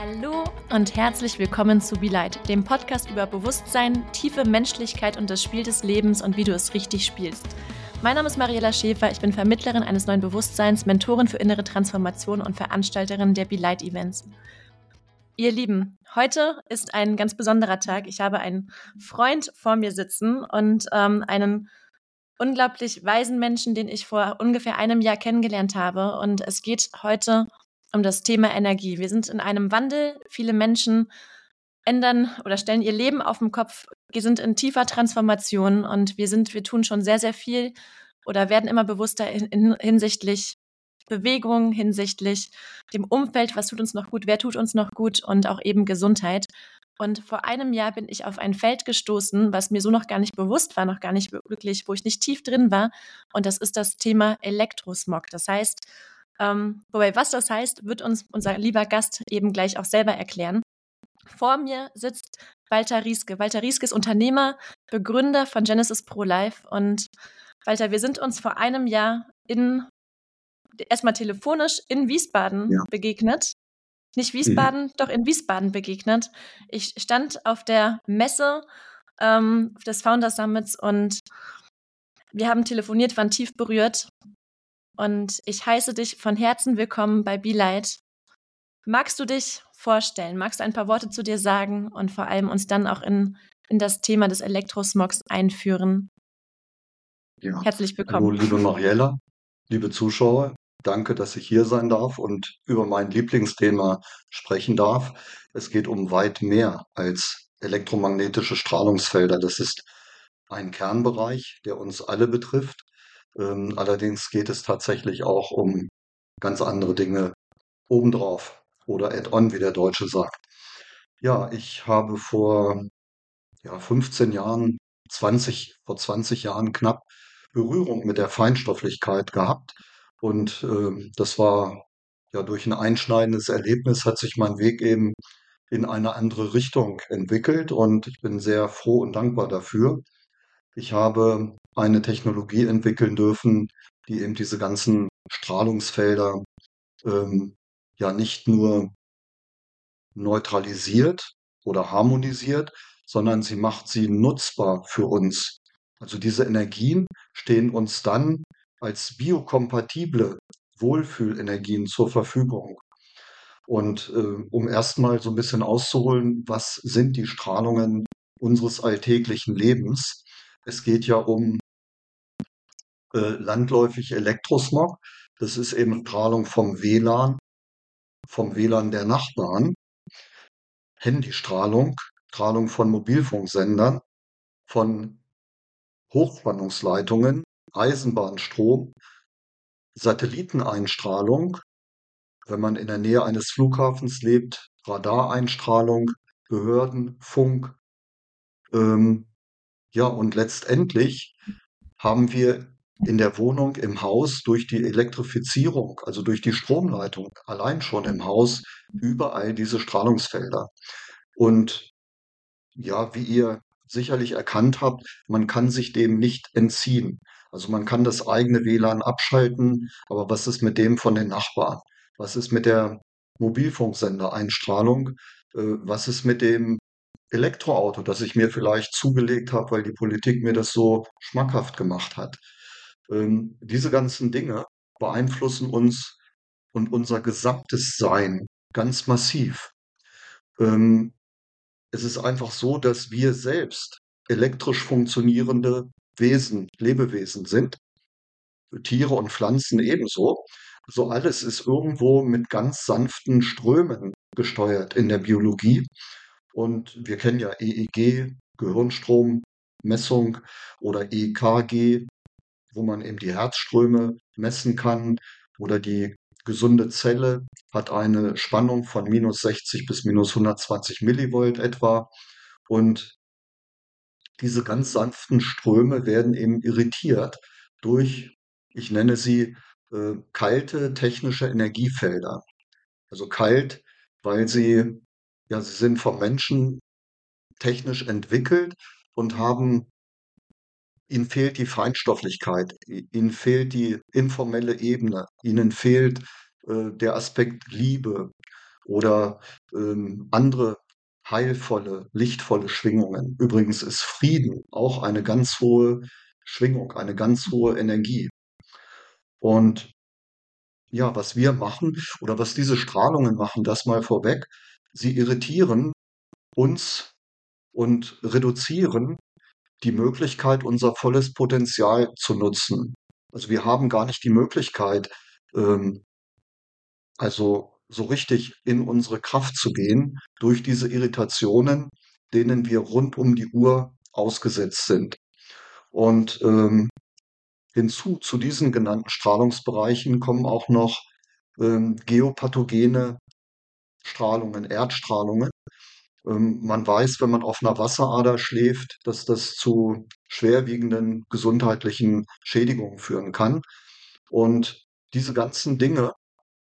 Hallo und herzlich willkommen zu Be Light, dem Podcast über Bewusstsein, tiefe Menschlichkeit und das Spiel des Lebens und wie du es richtig spielst. Mein Name ist Mariella Schäfer, ich bin Vermittlerin eines neuen Bewusstseins, Mentorin für innere Transformation und Veranstalterin der Be Light Events. Ihr Lieben, heute ist ein ganz besonderer Tag. Ich habe einen Freund vor mir sitzen und ähm, einen unglaublich weisen Menschen, den ich vor ungefähr einem Jahr kennengelernt habe. Und es geht heute um das Thema Energie. Wir sind in einem Wandel. Viele Menschen ändern oder stellen ihr Leben auf den Kopf. Wir sind in tiefer Transformation und wir sind, wir tun schon sehr, sehr viel oder werden immer bewusster in, in, hinsichtlich Bewegung, hinsichtlich dem Umfeld, was tut uns noch gut, wer tut uns noch gut und auch eben Gesundheit. Und vor einem Jahr bin ich auf ein Feld gestoßen, was mir so noch gar nicht bewusst war, noch gar nicht wirklich, wo ich nicht tief drin war. Und das ist das Thema Elektrosmog. Das heißt, ähm, wobei, was das heißt, wird uns unser lieber Gast eben gleich auch selber erklären. Vor mir sitzt Walter Rieske. Walter Rieske ist Unternehmer, Begründer von Genesis Pro Life. Und Walter, wir sind uns vor einem Jahr in erstmal telefonisch in Wiesbaden ja. begegnet. Nicht Wiesbaden, mhm. doch in Wiesbaden begegnet. Ich stand auf der Messe ähm, des Founder Summits und wir haben telefoniert, waren tief berührt. Und ich heiße dich von Herzen willkommen bei Be Light. Magst du dich vorstellen? Magst du ein paar Worte zu dir sagen und vor allem uns dann auch in, in das Thema des Elektrosmogs einführen? Ja. Herzlich willkommen. Hallo, liebe Mariella, liebe Zuschauer. Danke, dass ich hier sein darf und über mein Lieblingsthema sprechen darf. Es geht um weit mehr als elektromagnetische Strahlungsfelder. Das ist ein Kernbereich, der uns alle betrifft. Ähm, allerdings geht es tatsächlich auch um ganz andere Dinge obendrauf oder add-on, wie der Deutsche sagt. Ja, ich habe vor ja, 15 Jahren, 20, vor 20 Jahren knapp Berührung mit der Feinstofflichkeit gehabt und äh, das war ja durch ein einschneidendes Erlebnis hat sich mein Weg eben in eine andere Richtung entwickelt und ich bin sehr froh und dankbar dafür. Ich habe eine Technologie entwickeln dürfen, die eben diese ganzen Strahlungsfelder ähm, ja nicht nur neutralisiert oder harmonisiert, sondern sie macht sie nutzbar für uns. Also diese Energien stehen uns dann als biokompatible Wohlfühlenergien zur Verfügung. Und äh, um erstmal so ein bisschen auszuholen, was sind die Strahlungen unseres alltäglichen Lebens? Es geht ja um äh, landläufig Elektrosmog. Das ist eben Strahlung vom WLAN, vom WLAN der Nachbarn, Handystrahlung, Strahlung von Mobilfunksendern, von Hochspannungsleitungen, Eisenbahnstrom, Satelliteneinstrahlung, wenn man in der Nähe eines Flughafens lebt, Radareinstrahlung, Behörden, Funk. Ähm, ja, und letztendlich haben wir in der Wohnung, im Haus durch die Elektrifizierung, also durch die Stromleitung, allein schon im Haus, überall diese Strahlungsfelder. Und ja, wie ihr sicherlich erkannt habt, man kann sich dem nicht entziehen. Also man kann das eigene WLAN abschalten, aber was ist mit dem von den Nachbarn? Was ist mit der Mobilfunksendereinstrahlung? Äh, was ist mit dem Elektroauto, das ich mir vielleicht zugelegt habe, weil die Politik mir das so schmackhaft gemacht hat? Ähm, diese ganzen Dinge beeinflussen uns und unser gesamtes Sein ganz massiv. Ähm, es ist einfach so, dass wir selbst elektrisch funktionierende Wesen, Lebewesen sind. Tiere und Pflanzen ebenso. So alles ist irgendwo mit ganz sanften Strömen gesteuert in der Biologie. Und wir kennen ja EEG, Gehirnstrommessung oder EKG, wo man eben die Herzströme messen kann oder die gesunde Zelle hat eine Spannung von minus 60 bis minus 120 Millivolt etwa. Und diese ganz sanften Ströme werden eben irritiert durch, ich nenne sie äh, kalte technische Energiefelder. Also kalt, weil sie, ja, sie sind vom Menschen technisch entwickelt und haben, ihnen fehlt die Feinstofflichkeit, ihnen fehlt die informelle Ebene, ihnen fehlt äh, der Aspekt Liebe oder ähm, andere heilvolle, lichtvolle Schwingungen. Übrigens ist Frieden auch eine ganz hohe Schwingung, eine ganz hohe Energie. Und ja, was wir machen oder was diese Strahlungen machen, das mal vorweg, sie irritieren uns und reduzieren die Möglichkeit, unser volles Potenzial zu nutzen. Also wir haben gar nicht die Möglichkeit, ähm, also so richtig in unsere Kraft zu gehen durch diese Irritationen, denen wir rund um die Uhr ausgesetzt sind. Und ähm, hinzu zu diesen genannten Strahlungsbereichen kommen auch noch ähm, geopathogene Strahlungen, Erdstrahlungen. Ähm, man weiß, wenn man auf einer Wasserader schläft, dass das zu schwerwiegenden gesundheitlichen Schädigungen führen kann. Und diese ganzen Dinge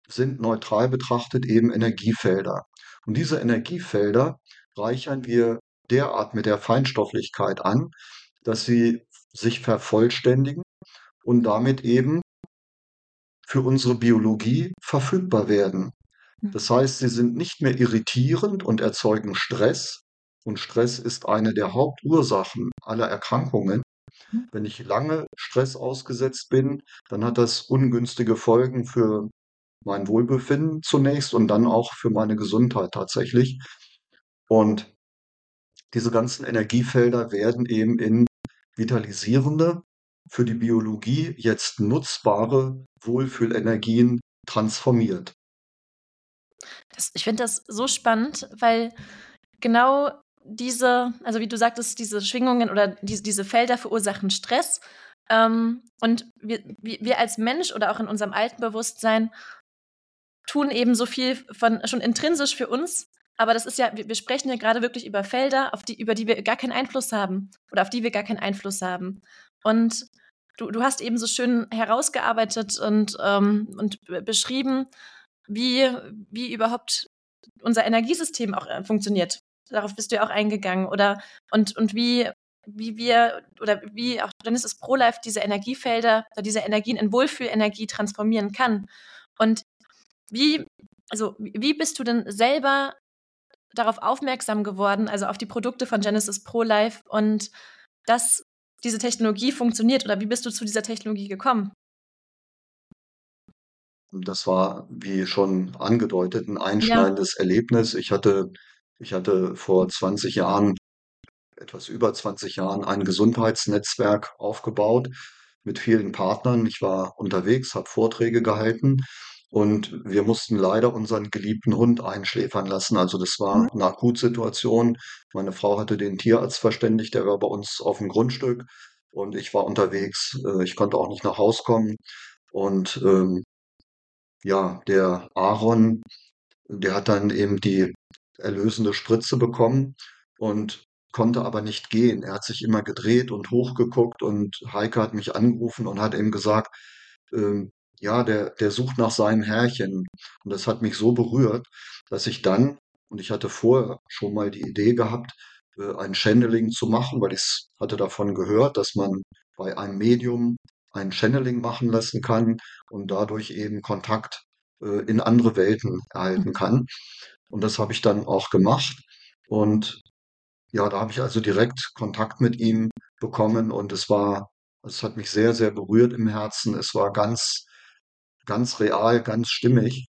sind neutral betrachtet eben Energiefelder. Und diese Energiefelder reichern wir derart mit der Feinstofflichkeit an, dass sie sich vervollständigen und damit eben für unsere Biologie verfügbar werden. Hm. Das heißt, sie sind nicht mehr irritierend und erzeugen Stress. Und Stress ist eine der Hauptursachen aller Erkrankungen. Hm. Wenn ich lange Stress ausgesetzt bin, dann hat das ungünstige Folgen für mein Wohlbefinden zunächst und dann auch für meine Gesundheit tatsächlich. Und diese ganzen Energiefelder werden eben in vitalisierende, für die Biologie jetzt nutzbare Wohlfühlenergien transformiert. Das, ich finde das so spannend, weil genau diese, also wie du sagtest, diese Schwingungen oder die, diese Felder verursachen Stress. Ähm, und wir, wir als Mensch oder auch in unserem alten Bewusstsein tun eben so viel von schon intrinsisch für uns. Aber das ist ja, wir, sprechen ja gerade wirklich über Felder, auf die, über die wir gar keinen Einfluss haben oder auf die wir gar keinen Einfluss haben. Und du, du hast eben so schön herausgearbeitet und, ähm, und beschrieben, wie, wie überhaupt unser Energiesystem auch äh, funktioniert. Darauf bist du ja auch eingegangen. Oder und, und wie, wie wir oder wie auch Genesis Pro Life diese Energiefelder oder diese Energien in Wohlfühlenergie transformieren kann. Und wie, also, wie bist du denn selber darauf aufmerksam geworden, also auf die Produkte von Genesis Pro Life und dass diese Technologie funktioniert oder wie bist du zu dieser Technologie gekommen? Das war, wie schon angedeutet, ein einschneidendes ja. Erlebnis. Ich hatte, ich hatte vor 20 Jahren, etwas über 20 Jahren, ein Gesundheitsnetzwerk aufgebaut mit vielen Partnern. Ich war unterwegs, habe Vorträge gehalten und wir mussten leider unseren geliebten Hund einschläfern lassen. Also das war mhm. eine Akutsituation. Meine Frau hatte den Tierarzt verständigt, der war bei uns auf dem Grundstück und ich war unterwegs. Äh, ich konnte auch nicht nach Haus kommen. Und ähm, ja, der Aaron, der hat dann eben die erlösende Spritze bekommen und konnte aber nicht gehen. Er hat sich immer gedreht und hochgeguckt und Heike hat mich angerufen und hat ihm gesagt, ähm, ja, der, der sucht nach seinem Herrchen. Und das hat mich so berührt, dass ich dann, und ich hatte vorher schon mal die Idee gehabt, äh, ein Channeling zu machen, weil ich hatte davon gehört, dass man bei einem Medium ein Channeling machen lassen kann und dadurch eben Kontakt äh, in andere Welten erhalten mhm. kann. Und das habe ich dann auch gemacht. Und ja, da habe ich also direkt Kontakt mit ihm bekommen und es war, es hat mich sehr, sehr berührt im Herzen. Es war ganz ganz real, ganz stimmig.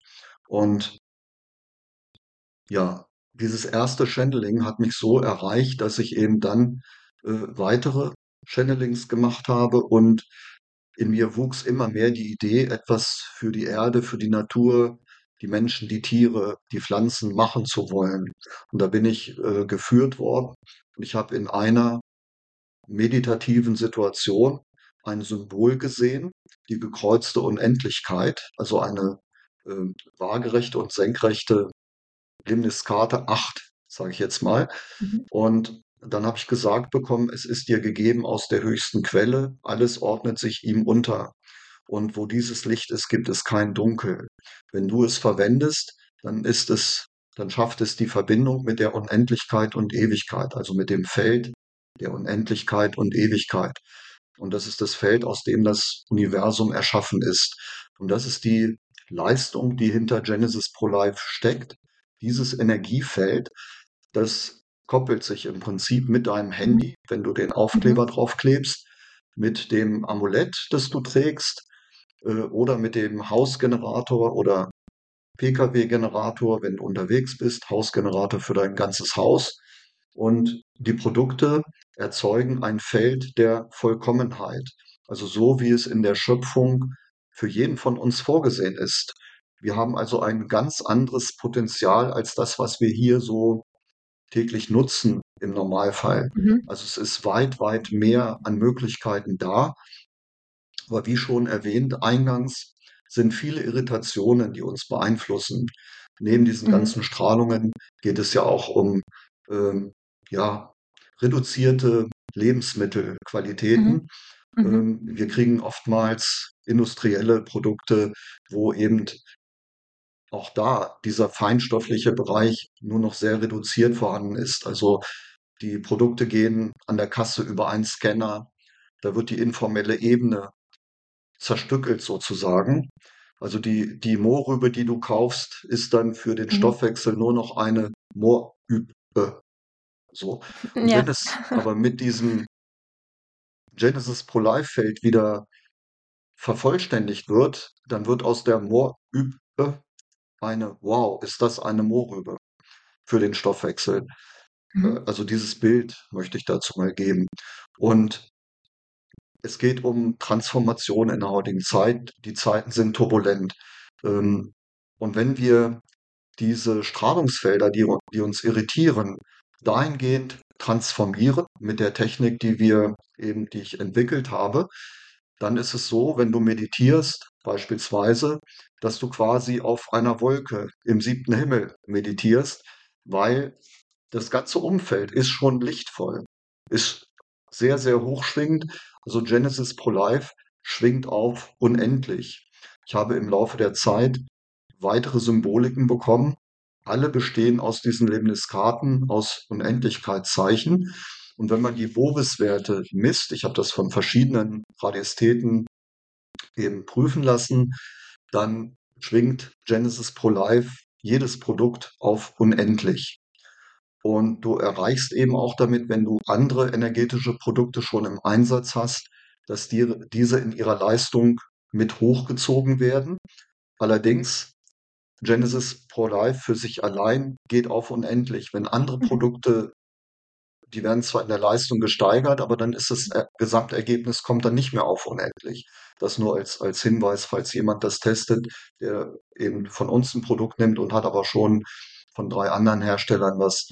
Und ja, dieses erste Channeling hat mich so erreicht, dass ich eben dann äh, weitere Channelings gemacht habe und in mir wuchs immer mehr die Idee, etwas für die Erde, für die Natur, die Menschen, die Tiere, die Pflanzen machen zu wollen. Und da bin ich äh, geführt worden und ich habe in einer meditativen Situation ein Symbol gesehen, die gekreuzte Unendlichkeit, also eine äh, waagerechte und senkrechte Limniskate 8, sage ich jetzt mal. Mhm. Und dann habe ich gesagt bekommen, es ist dir gegeben aus der höchsten Quelle, alles ordnet sich ihm unter. Und wo dieses Licht ist, gibt es kein Dunkel. Wenn du es verwendest, dann ist es, dann schafft es die Verbindung mit der Unendlichkeit und Ewigkeit, also mit dem Feld der Unendlichkeit und Ewigkeit. Und das ist das Feld, aus dem das Universum erschaffen ist. Und das ist die Leistung, die hinter Genesis Pro Life steckt. dieses Energiefeld, das koppelt sich im Prinzip mit deinem. Handy, wenn du den Mhm. Aufkleber draufklebst, mit dem Amulett, das du trägst, äh, oder mit dem Hausgenerator oder Pkw-Generator, wenn du unterwegs bist, Hausgenerator für dein ganzes Haus. Und die Produkte erzeugen ein Feld der Vollkommenheit. Also so, wie es in der Schöpfung für jeden von uns vorgesehen ist. Wir haben also ein ganz anderes Potenzial als das, was wir hier so täglich nutzen im Normalfall. Mhm. Also es ist weit, weit mehr an Möglichkeiten da. Aber wie schon erwähnt eingangs, sind viele Irritationen, die uns beeinflussen. Neben diesen Mhm. ganzen Strahlungen geht es ja auch um ähm, ja, reduzierte Lebensmittelqualitäten. Mhm. Mhm. Ähm, wir kriegen oftmals industrielle Produkte, wo eben auch da dieser feinstoffliche Bereich nur noch sehr reduziert vorhanden ist. Also die Produkte gehen an der Kasse über einen Scanner. Da wird die informelle Ebene zerstückelt sozusagen. Also die, die Mohrrübe, die du kaufst, ist dann für den Mhm. Stoffwechsel nur noch eine Moorrübe. So. Und Ja. wenn es aber mit diesem Genesis Pro Life Feld wieder vervollständigt wird, dann wird aus der Moorrübe eine, wow, ist das eine Mohrrübe für den Stoffwechsel. Äh, Mhm. Also dieses Bild möchte ich dazu mal geben. Und es geht um Transformation in der heutigen Zeit. Die Zeiten sind turbulent. Ähm, Und wenn wir diese Strahlungsfelder, die, die uns irritieren, dahingehend transformieren mit der Technik, die wir eben, die ich entwickelt habe, dann ist es so, wenn du meditierst, beispielsweise, dass du quasi auf einer Wolke im siebten Himmel meditierst, weil das ganze Umfeld ist schon lichtvoll, ist sehr, sehr hochschwingend. Also Genesis Pro Life schwingt auf unendlich. Ich habe im Laufe der Zeit weitere Symboliken bekommen. Alle bestehen aus diesen Lemniskarten, aus Unendlichkeitszeichen. Und wenn man die Bovis-Werte misst, ich habe das von verschiedenen Radiästheten eben prüfen lassen, dann schwingt Genesis Pro Life jedes Produkt auf unendlich. Und du erreichst eben auch damit, wenn du andere energetische Produkte schon im Einsatz hast, dass dir diese in ihrer Leistung mit hochgezogen werden. Allerdings Genesis Pro Life für sich allein geht auf unendlich. Wenn andere Mhm. Produkte, die werden zwar in der Leistung gesteigert, aber dann ist das Er- Gesamtergebnis kommt dann nicht mehr auf unendlich. Das nur als, als Hinweis, falls jemand das testet, der eben von uns ein Produkt nimmt und hat aber schon von drei anderen Herstellern was.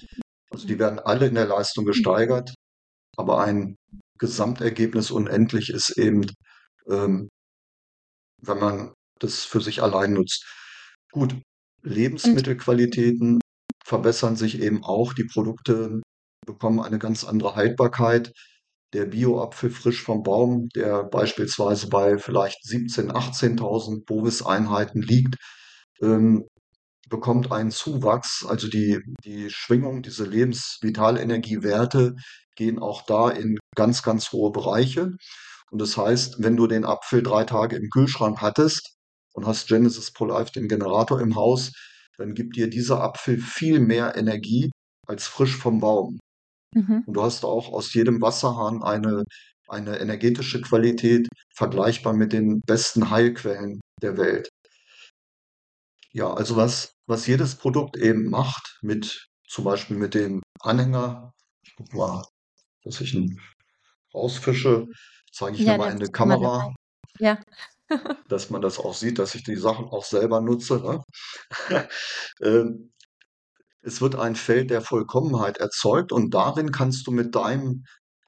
Also die werden alle in der Leistung gesteigert, aber ein Gesamtergebnis unendlich ist eben, ähm, wenn man das für sich allein nutzt. Gut, Lebensmittelqualitäten verbessern sich eben auch. Die Produkte bekommen eine ganz andere Haltbarkeit. Der Bio-Apfel frisch vom Baum, der beispielsweise bei vielleicht 17.000, 18.000 Bovis-Einheiten liegt, ähm, bekommt einen Zuwachs. Also die, die Schwingung, diese Lebensvitalenergiewerte gehen auch da in ganz, ganz hohe Bereiche. Und das heißt, wenn du den Apfel drei Tage im Kühlschrank hattest und hast Genesis Pro Life, den Generator im Haus, dann gibt dir dieser Apfel viel mehr Energie als frisch vom Baum. Mhm. Und du hast auch aus jedem Wasserhahn eine, eine energetische Qualität vergleichbar mit den besten Heilquellen der Welt. Ja, also was, was jedes Produkt eben macht, mit zum Beispiel mit dem Anhänger, ich guck mal, dass ich ihn rausfische, zeige ich Ja, mal der in eine dabei. Kamera, Ja. dass man das auch sieht, dass ich die Sachen auch selber nutze. Ne? Es wird ein Feld der Vollkommenheit erzeugt und darin kannst du mit deinem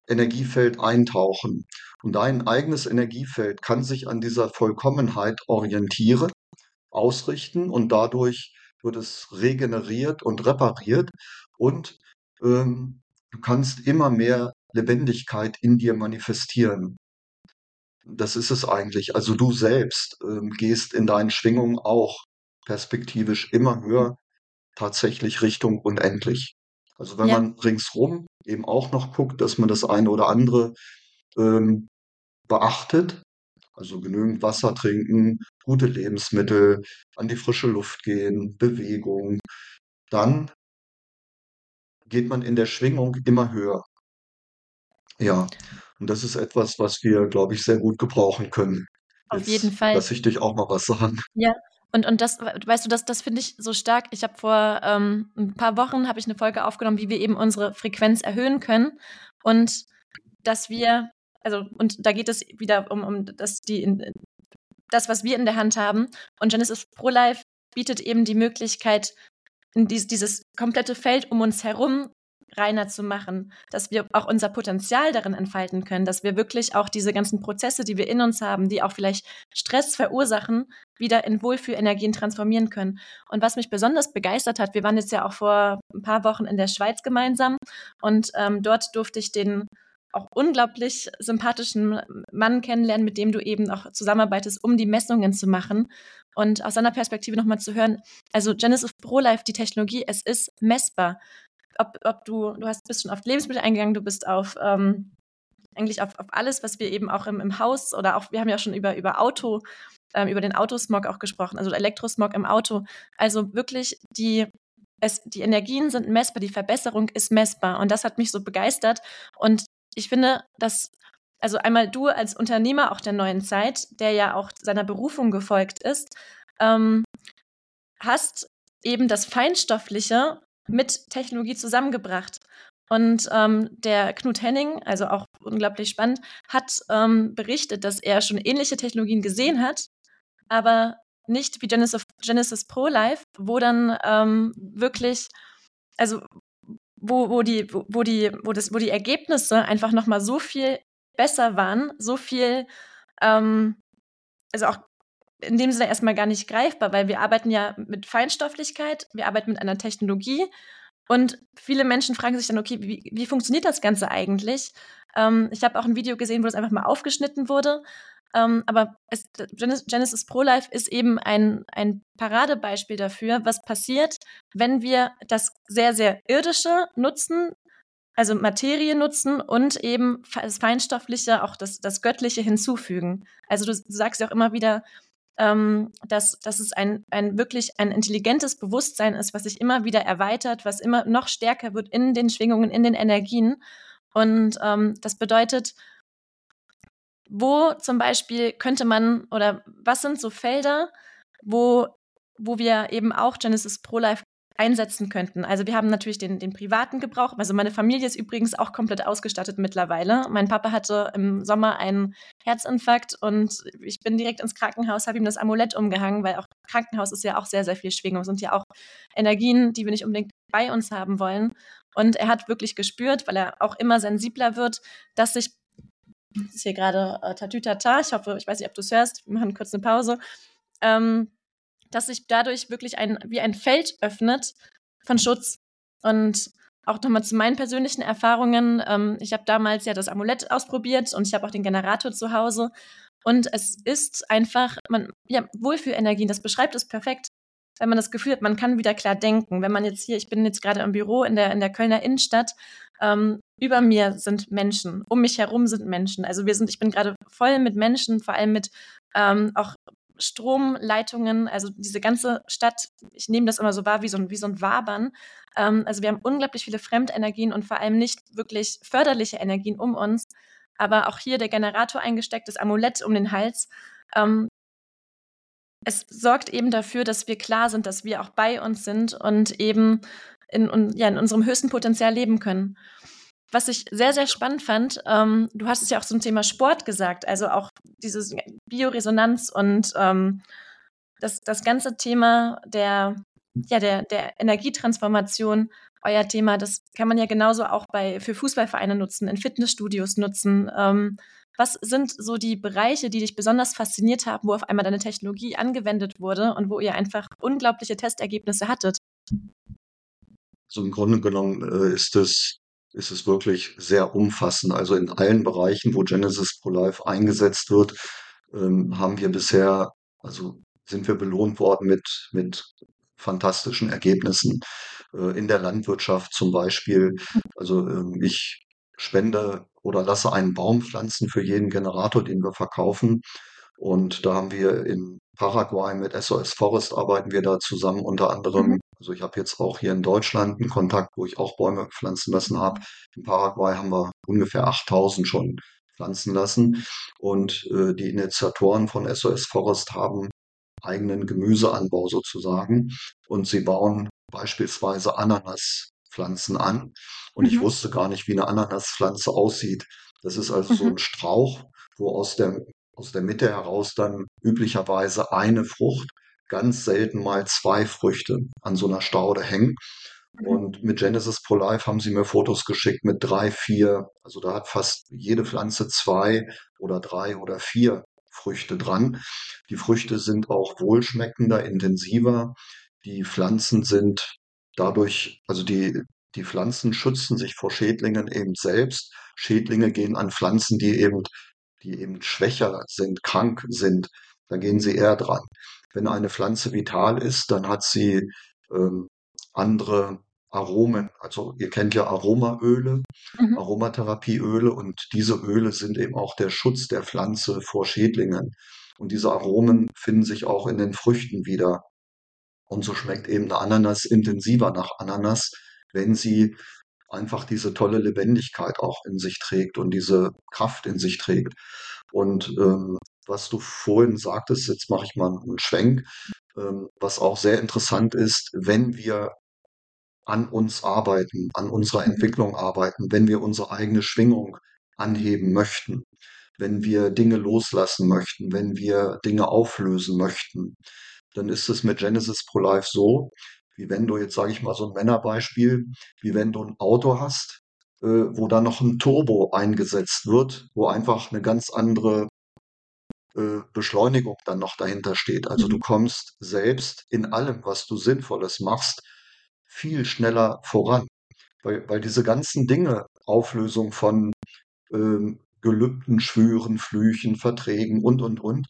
Energiefeld eintauchen. Und dein eigenes Energiefeld kann sich an dieser Vollkommenheit orientieren, ausrichten und dadurch wird es regeneriert und repariert und ähm, du kannst immer mehr Lebendigkeit in dir manifestieren. Das ist es eigentlich. Also du selbst ähm, gehst in deinen Schwingungen auch perspektivisch immer höher tatsächlich Richtung unendlich. Also wenn Ja. man ringsrum eben auch noch guckt, dass man das eine oder andere ähm, beachtet, also genügend Wasser trinken, gute Lebensmittel, an die frische Luft gehen, Bewegung, dann geht man in der Schwingung immer höher. Ja, und das ist etwas, was wir, glaube ich, sehr gut gebrauchen können. Auf jeden Jetzt Fall. lasse ich dich auch mal was sagen. Ja, und und das weißt du, das das finde ich so stark. Ich habe vor, ähm, 'n paar Wochen habe ich eine Folge aufgenommen, wie wir eben unsere Frequenz erhöhen können und dass wir also, und da geht es wieder um um das die in das, was wir in der Hand haben. Und Genesis Pro Life bietet eben die Möglichkeit, dies dieses komplette Feld um uns herum reiner zu machen, dass wir auch unser Potenzial darin entfalten können, dass wir wirklich auch diese ganzen Prozesse, die wir in uns haben, die auch vielleicht Stress verursachen, wieder in Wohlfühlenergien transformieren können. Und was mich besonders begeistert hat, wir waren jetzt ja auch vor ein paar Wochen in der Schweiz gemeinsam und ähm, dort durfte ich den auch unglaublich sympathischen Mann kennenlernen, mit dem du eben auch zusammenarbeitest, um die Messungen zu machen und aus seiner Perspektive nochmal zu hören. Also Genesis ProLife, die Technologie, es ist messbar ob, ob du, du hast, bist schon auf Lebensmittel eingegangen, du bist auf ähm, eigentlich auf, auf alles, was wir eben auch im, im Haus oder auch, wir haben ja schon über, über Auto, ähm, über den Autosmog auch gesprochen, also Elektrosmog im Auto. Also wirklich die, es, die Energien sind messbar, die Verbesserung ist messbar. Und das hat mich so begeistert. Und ich finde, dass, also einmal du als Unternehmer auch der neuen Zeit, der ja auch seiner Berufung gefolgt ist, ähm, hast eben das Feinstoffliche mit Technologie zusammengebracht. Und ähm, der Knut Henning, also auch unglaublich spannend, hat ähm, berichtet, dass er schon ähnliche Technologien gesehen hat, aber nicht wie Genesis, Genesis Pro Life, wo dann ähm, wirklich, also wo, wo, die, wo, die, wo, das, wo die Ergebnisse einfach nochmal so viel besser waren, so viel, ähm, also auch in dem Sinne erstmal gar nicht greifbar, weil wir arbeiten ja mit Feinstofflichkeit, wir arbeiten mit einer Technologie und viele Menschen fragen sich dann, okay, wie, wie funktioniert das Ganze eigentlich? Ähm, ich habe auch ein Video gesehen, wo das einfach mal aufgeschnitten wurde. Ähm, aber es, Genesis Pro Life ist eben ein, ein Paradebeispiel dafür, was passiert, wenn wir das sehr, sehr irdische nutzen, also Materie nutzen und eben das Feinstoffliche, auch das, das Göttliche hinzufügen. Also du sagst ja auch immer wieder, ähm, dass, dass es ein, ein wirklich ein intelligentes Bewusstsein ist, was sich immer wieder erweitert, was immer noch stärker wird in den Schwingungen, in den Energien. Und ähm, das bedeutet, wo zum Beispiel könnte man oder was sind so Felder, wo, wo wir eben auch Genesis Pro Life einsetzen könnten. Also wir haben natürlich den, den privaten Gebrauch. Also meine Familie ist übrigens auch komplett ausgestattet mittlerweile. Mein Papa hatte im Sommer einen Herzinfarkt und ich bin direkt ins Krankenhaus, habe ihm das Amulett umgehangen, weil auch Krankenhaus ist ja auch sehr, sehr viel Schwingung. Es sind ja auch Energien, die wir nicht unbedingt bei uns haben wollen. Und er hat wirklich gespürt, weil er auch immer sensibler wird, dass sich, das ist hier gerade äh, Tatütata, ich hoffe, ich weiß nicht, ob du es hörst, wir machen kurz eine Pause, ähm, dass sich dadurch wirklich ein, wie ein Feld öffnet von Schutz. Und auch nochmal zu meinen persönlichen Erfahrungen. Ähm, ich habe damals ja das Amulett ausprobiert und ich habe auch den Generator zu Hause. Und es ist einfach, man, ja, Wohlfühlenergien, das beschreibt es perfekt. Wenn man das Gefühl hat, man kann wieder klar denken. Wenn man jetzt hier, ich bin jetzt gerade im Büro in der, in der Kölner Innenstadt, ähm, über mir sind Menschen, um mich herum sind Menschen. Also wir sind, ich bin gerade voll mit Menschen, vor allem mit ähm, auch Stromleitungen, also diese ganze Stadt, ich nehme das immer so wahr wie so ein, wie so ein Wabern. Ähm, also wir haben unglaublich viele Fremdenergien und vor allem nicht wirklich förderliche Energien um uns. Aber auch hier der Generator eingesteckt, das Amulett um den Hals. Ähm, es sorgt eben dafür, dass wir klar sind, dass wir auch bei uns sind und eben in, ja, in unserem höchsten Potenzial leben können was ich sehr, sehr spannend fand, ähm, du hast es ja auch zum Thema Sport gesagt, also auch diese Bioresonanz und ähm, das, das ganze Thema der, ja, der, der Energietransformation, euer Thema, das kann man ja genauso auch bei, für Fußballvereine nutzen, in Fitnessstudios nutzen. Ähm, was sind so die Bereiche, die dich besonders fasziniert haben, wo auf einmal deine Technologie angewendet wurde und wo ihr einfach unglaubliche Testergebnisse hattet? So im Grunde genommen äh, ist es ist es wirklich sehr umfassend. Also in allen Bereichen, wo Genesis Pro Life eingesetzt wird, ähm, haben wir bisher, also sind wir belohnt worden mit, mit fantastischen Ergebnissen. Äh, in der Landwirtschaft zum Beispiel. Also ähm, ich spende oder lasse einen Baum pflanzen für jeden Generator, den wir verkaufen. Und da haben wir in Paraguay mit SOS Forest arbeiten wir da zusammen unter anderem. Mhm. Also ich habe jetzt auch hier in Deutschland einen Kontakt, wo ich auch Bäume pflanzen lassen habe. In Paraguay haben wir ungefähr 8000 schon pflanzen lassen. Und äh, die Initiatoren von SOS Forest haben eigenen Gemüseanbau sozusagen. Und sie bauen beispielsweise Ananaspflanzen an. Und ich Mhm. wusste gar nicht, wie eine Ananaspflanze aussieht. Das ist also so Mhm. ein Strauch, wo aus der, aus der Mitte heraus dann üblicherweise eine Frucht, ganz selten mal zwei Früchte an so einer Staude hängen. Mhm. Und mit Genesis Pro Life haben sie mir Fotos geschickt mit drei, vier. Also da hat fast jede Pflanze zwei oder drei oder vier Früchte dran. Die Früchte sind auch wohlschmeckender, intensiver. Die Pflanzen sind dadurch, also die, die Pflanzen schützen sich vor Schädlingen eben selbst. Schädlinge gehen an Pflanzen, die eben, die eben schwächer sind, krank sind. Da gehen sie eher dran. Wenn eine Pflanze vital ist, dann hat sie ähm, andere Aromen. Also ihr kennt ja Aromaöle, Mhm. Aromatherapieöle und diese Öle sind eben auch der Schutz der Pflanze vor Schädlingen. Und diese Aromen finden sich auch in den Früchten wieder. Und so schmeckt eben eine Ananas intensiver nach Ananas, wenn sie einfach diese tolle Lebendigkeit auch in sich trägt und diese Kraft in sich trägt. Und ähm, was du vorhin sagtest, jetzt mache ich mal einen Schwenk, ähm, was auch sehr interessant ist, wenn wir an uns arbeiten, an unserer. Entwicklung arbeiten, wenn wir unsere eigene Schwingung anheben möchten, wenn wir Dinge loslassen möchten, wenn wir Dinge auflösen möchten, dann ist es mit Genesis Pro Life so, wie wenn du jetzt, sage ich mal, so ein Männerbeispiel, wie wenn du ein Auto hast, äh, wo dann noch ein Turbo eingesetzt wird, wo einfach eine ganz andere äh, Beschleunigung dann noch dahinter steht. Also du Mhm. kommst selbst in allem, was du Sinnvolles machst, viel schneller voran. Weil, weil diese ganzen Dinge, Auflösung von ähm, Gelübden, Schwüren, Flüchen, Verträgen und, und, und,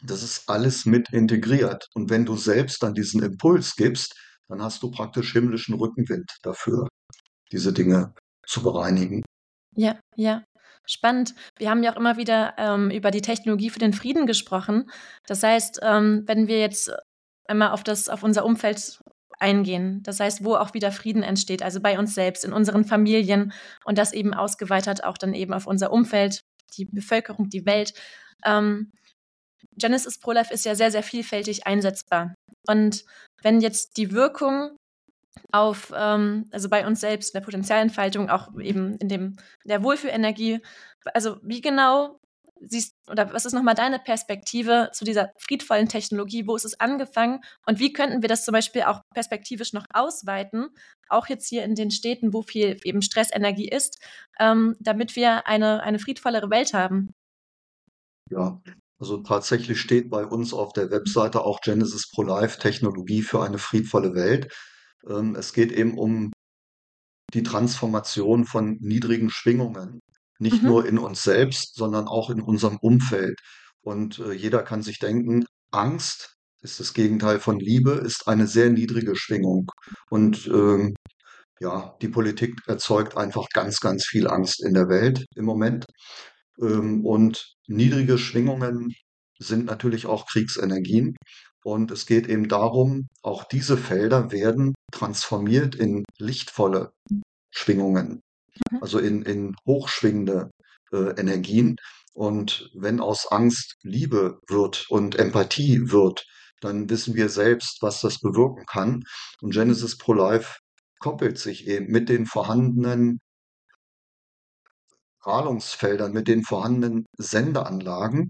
das ist alles mit integriert. Und wenn du selbst dann diesen Impuls gibst, dann hast du praktisch himmlischen Rückenwind dafür, diese Dinge zu bereinigen. Ja, ja. Spannend. Wir haben ja auch immer wieder ähm, über die Technologie für den Frieden gesprochen. Das heißt, ähm, wenn wir jetzt einmal auf das, auf unser Umfeld eingehen, das heißt, wo auch wieder Frieden entsteht, also bei uns selbst, in unseren Familien und das eben ausgeweitet auch dann eben auf unser Umfeld, die Bevölkerung, die Welt. Ähm, Genesis ProLife ist ja sehr, sehr vielfältig einsetzbar. Und wenn jetzt die Wirkung auf, ähm, also bei uns selbst, in der Potenzialentfaltung, auch eben in dem, in der Wohlfühlenergie. Also wie genau siehst, oder was ist nochmal deine Perspektive zu dieser friedvollen Technologie? Wo ist es angefangen? Und wie könnten wir das zum Beispiel auch perspektivisch noch ausweiten, auch jetzt hier in den Städten, wo viel eben Stressenergie ist, ähm, damit wir eine, eine friedvollere Welt haben? Ja, also tatsächlich steht bei uns auf der Webseite auch Genesis Pro Life Technologie für eine friedvolle Welt. Ähm, es geht eben um die Transformation von niedrigen Schwingungen. Nicht Mhm. nur in uns selbst, sondern auch in unserem Umfeld. Und äh, jeder kann sich denken, Angst ist das Gegenteil von Liebe, ist eine sehr niedrige Schwingung. Und ähm, ja, die Politik erzeugt einfach ganz, ganz viel Angst in der Welt im Moment. Ähm, und niedrige Schwingungen sind natürlich auch Kriegsenergien. Und es geht eben darum, auch diese Felder werden transformiert in lichtvolle Schwingungen. Also in, in hochschwingende äh, Energien. Und wenn aus Angst Liebe wird und Empathie wird, dann wissen wir selbst, was das bewirken kann. Und Genesis Pro Life koppelt sich eben mit den vorhandenen Strahlungsfeldern, mit den vorhandenen Sendeanlagen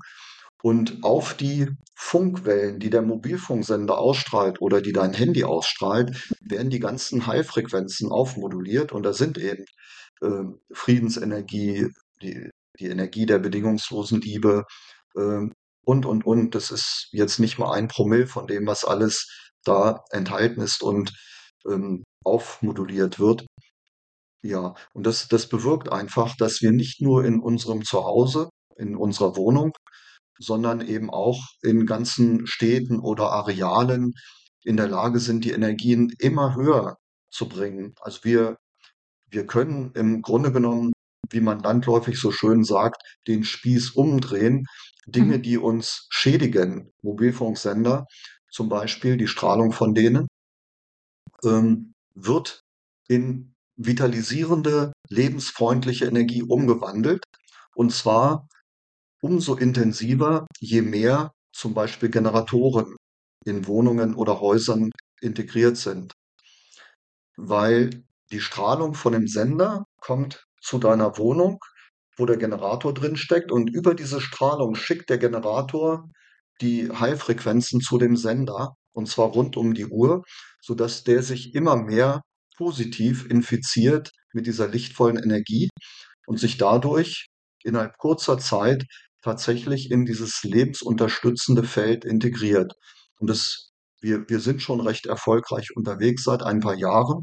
und auf die Funkwellen, die der Mobilfunksender ausstrahlt oder die dein Handy ausstrahlt, werden die ganzen High-Frequenzen aufmoduliert und da sind eben ähm, Friedensenergie, die, die Energie der bedingungslosen Liebe ähm, und, und, und. Das ist jetzt nicht mal ein Promille von dem, was alles da enthalten ist und ähm, aufmoduliert wird. Ja, und das, das bewirkt einfach, dass wir nicht nur in unserem Zuhause, in unserer Wohnung, sondern eben auch in ganzen Städten oder Arealen in der Lage sind, die Energien immer höher zu bringen. Also wir, wir können im Grunde genommen, wie man landläufig so schön sagt, den Spieß umdrehen. Dinge, Mhm. die uns schädigen, Mobilfunksender zum Beispiel, die Strahlung von denen, ähm, wird in vitalisierende, lebensfreundliche Energie umgewandelt. Und zwar umso intensiver, je mehr zum Beispiel Generatoren in Wohnungen oder Häusern integriert sind. Weil die Strahlung von dem Sender kommt zu deiner Wohnung, wo der Generator drin steckt und über diese Strahlung schickt der Generator die High-Frequenzen zu dem Sender und zwar rund um die Uhr, sodass der sich immer mehr positiv infiziert mit dieser lichtvollen Energie und sich dadurch innerhalb kurzer Zeit tatsächlich in dieses lebensunterstützende Feld integriert. Und das, wir, wir sind schon recht erfolgreich unterwegs seit ein paar Jahren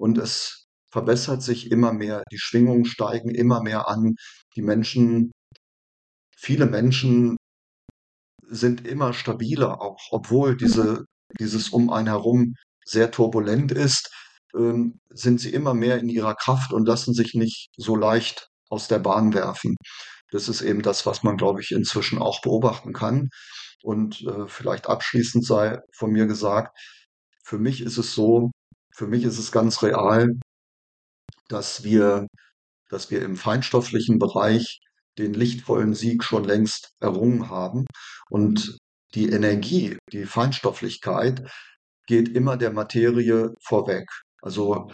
und es verbessert sich immer mehr. Die Schwingungen steigen immer mehr an. Die Menschen, viele Menschen sind immer stabiler, auch obwohl diese, dieses um einen herum sehr turbulent ist, ähm, sind sie immer mehr in ihrer Kraft und lassen sich nicht so leicht aus der Bahn werfen. Das ist eben das, was man, glaube ich, inzwischen auch beobachten kann. Und äh, vielleicht abschließend sei von mir gesagt, für mich ist es so, für mich ist es ganz real, dass wir, dass wir im feinstofflichen Bereich den lichtvollen Sieg schon längst errungen haben. Und die Energie, die Feinstofflichkeit geht immer der Materie vorweg. Also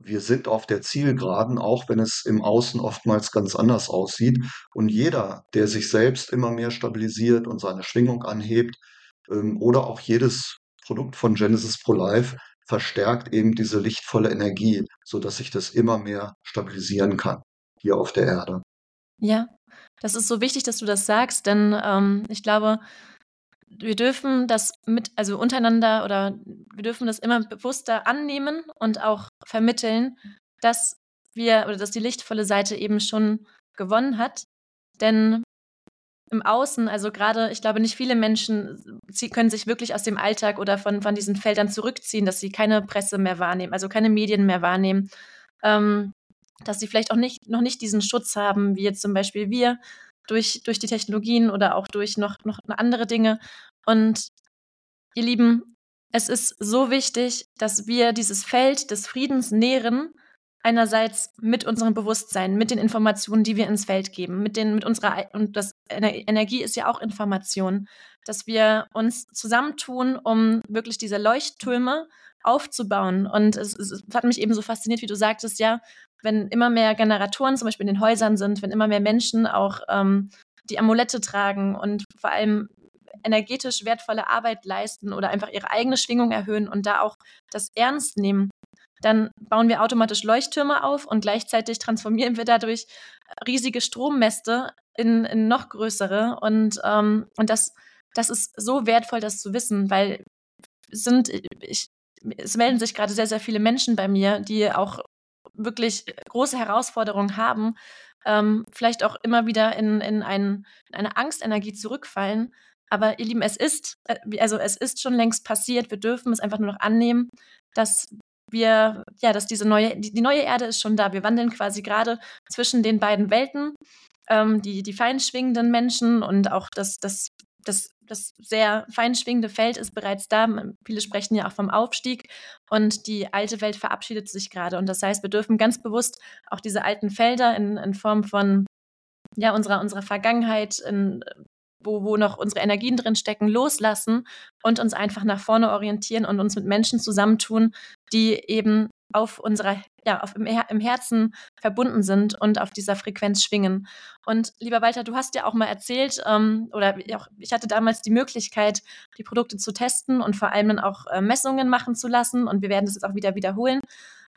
wir sind auf der Zielgeraden, auch wenn es im Außen oftmals ganz anders aussieht. Und jeder, der sich selbst immer mehr stabilisiert und seine Schwingung anhebt, ähm, oder auch jedes Produkt von Genesis Pro Life verstärkt eben diese lichtvolle Energie, so dass sich das immer mehr stabilisieren kann hier auf der Erde. Ja, das ist so wichtig, dass du das sagst, denn ähm, ich glaube, wir dürfen das mit, also untereinander oder wir dürfen das immer bewusster annehmen und auch vermitteln, dass wir oder dass die lichtvolle Seite eben schon gewonnen hat. Denn im Außen, also gerade, ich glaube, nicht viele Menschen sie können sich wirklich aus dem Alltag oder von, von diesen Feldern zurückziehen, dass sie keine Presse mehr wahrnehmen, also keine Medien mehr wahrnehmen, ähm, dass sie vielleicht auch nicht, noch nicht diesen Schutz haben, wie jetzt zum Beispiel wir, durch, durch die Technologien oder auch durch noch, noch andere Dinge. Und ihr Lieben, es ist so wichtig, dass wir dieses Feld des Friedens nähren, einerseits mit unserem Bewusstsein, mit den Informationen, die wir ins Feld geben, mit den, mit unserer, und das Energie ist ja auch Information, dass wir uns zusammentun, um wirklich diese Leuchttürme aufzubauen. Und es, es, hat mich eben so fasziniert, wie du sagtest, ja, wenn immer mehr Generatoren zum Beispiel in den Häusern sind, wenn immer mehr Menschen auch ähm, die Amulette tragen und vor allem energetisch wertvolle Arbeit leisten oder einfach ihre eigene Schwingung erhöhen und da auch das ernst nehmen, dann bauen wir automatisch Leuchttürme auf und gleichzeitig transformieren wir dadurch riesige Strommäste in, in noch größere. Und, ähm, und das, das ist so wertvoll, das zu wissen, weil sind, ich, es melden sich gerade sehr, sehr viele Menschen bei mir, die auch wirklich große Herausforderungen haben, ähm, vielleicht auch immer wieder in, in, ein, in eine Angstenergie zurückfallen, aber ihr Lieben, es ist, äh, also es ist schon längst passiert. Wir dürfen es einfach nur noch annehmen, dass wir, ja, dass diese neue, die, die neue Erde ist schon da. Wir wandeln quasi gerade zwischen den beiden Welten. Ähm, die, die feinschwingenden Menschen und auch das, das, das, das sehr feinschwingende Feld ist bereits da. Viele sprechen ja auch vom Aufstieg und die alte Welt verabschiedet sich gerade. Und das heißt, wir dürfen ganz bewusst auch diese alten Felder in, in Form von ja, unserer, unserer Vergangenheit, in wo, wo noch unsere Energien drin stecken, loslassen und uns einfach nach vorne orientieren und uns mit Menschen zusammentun, die eben auf unserer, ja, auf im, im Herzen verbunden sind und auf dieser Frequenz schwingen. Und lieber Walter, du hast ja auch mal erzählt, ähm, oder auch, ich hatte damals die Möglichkeit, die Produkte zu testen und vor allem dann auch äh, Messungen machen zu lassen. Und wir werden das jetzt auch wieder wiederholen.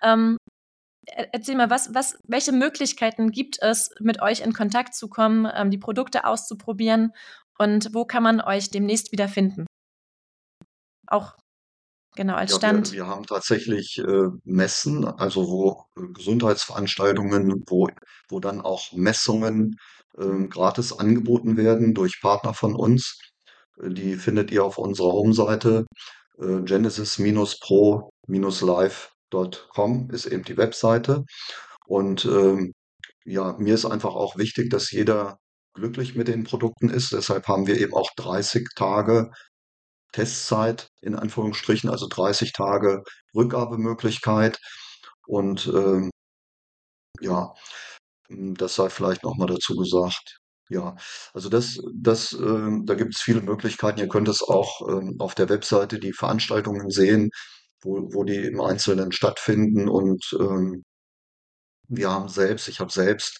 Ähm, erzähl mal, was, was, welche Möglichkeiten gibt es, mit euch in Kontakt zu kommen, ähm, die Produkte auszuprobieren und wo kann man euch demnächst wieder finden? Auch genau als ja, Stand. Wir, wir haben tatsächlich äh, Messen, also wo äh, Gesundheitsveranstaltungen, wo, wo dann auch Messungen äh, gratis angeboten werden durch Partner von uns. Äh, die findet ihr auf unserer Homeseite äh, genesis-pro-live Com ist eben die Webseite. Und ähm, ja, mir ist einfach auch wichtig, dass jeder glücklich mit den Produkten ist. Deshalb haben wir eben auch 30 Tage Testzeit in Anführungsstrichen, also 30 Tage Rückgabemöglichkeit. Und ähm, ja, das sei vielleicht noch mal dazu gesagt. Ja, also das, das, ähm, da gibt es viele Möglichkeiten. Ihr könnt es auch ähm, auf der Webseite die Veranstaltungen sehen, wo, wo die im Einzelnen stattfinden. Und ähm, wir haben selbst, ich habe selbst,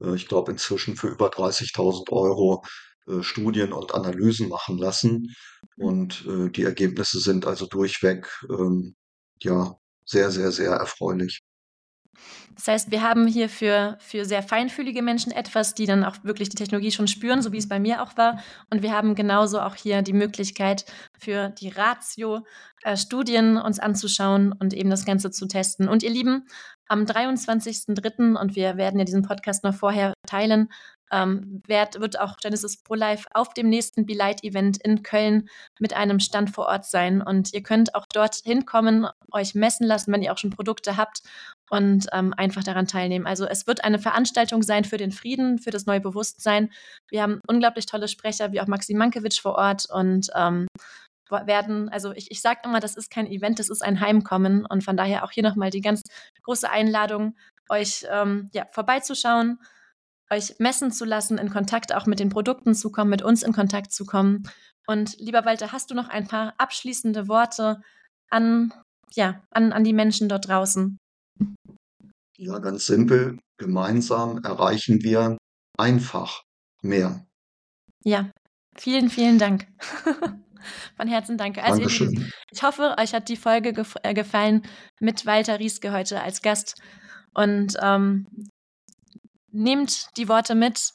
äh, ich glaube inzwischen für über 30.000 Euro äh, Studien und Analysen machen lassen. Und äh, die Ergebnisse sind also durchweg ähm, ja sehr, sehr, sehr erfreulich. Das heißt, wir haben hier für, für sehr feinfühlige Menschen etwas, die dann auch wirklich die Technologie schon spüren, so wie es bei mir auch war. Und wir haben genauso auch hier die Möglichkeit für die Ratio äh, Studien uns anzuschauen und eben das Ganze zu testen. Und ihr Lieben, am 23.03. und wir werden ja diesen Podcast noch vorher teilen, ähm, wird, wird auch Genesis Pro Life auf dem nächsten Be Light Event in Köln mit einem Stand vor Ort sein. Und ihr könnt auch dort hinkommen, euch messen lassen, wenn ihr auch schon Produkte habt und ähm, einfach daran teilnehmen. Also es wird eine Veranstaltung sein für den Frieden, für das neue Bewusstsein. Wir haben unglaublich tolle Sprecher, wie auch Maxi Mankiewicz vor Ort und ähm, werden, also ich, ich sage immer, das ist kein Event, das ist ein Heimkommen und von daher auch hier nochmal die ganz große Einladung, euch ähm, ja, vorbeizuschauen, euch messen zu lassen, in Kontakt auch mit den Produkten zu kommen, mit uns in Kontakt zu kommen. Und lieber Walter, hast du noch ein paar abschließende Worte an, ja, an, an die Menschen dort draußen? Ja, ganz simpel. Gemeinsam erreichen wir einfach mehr. Ja, vielen, vielen Dank. Von Herzen danke. Also Dankeschön. ich hoffe, euch hat die Folge gef äh, gefallen mit Walter Rieske heute als Gast. Und ähm, nehmt die Worte mit.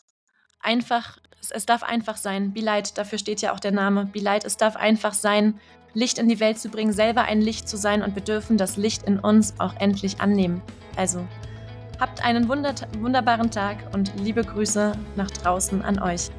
Einfach, es, es darf einfach sein. Be Light, dafür steht ja auch der Name. Be Light, es darf einfach sein, Licht in die Welt zu bringen, selber ein Licht zu sein und wir dürfen das Licht in uns auch endlich annehmen. Also, habt einen wunderbaren Tag und liebe Grüße nach draußen an euch.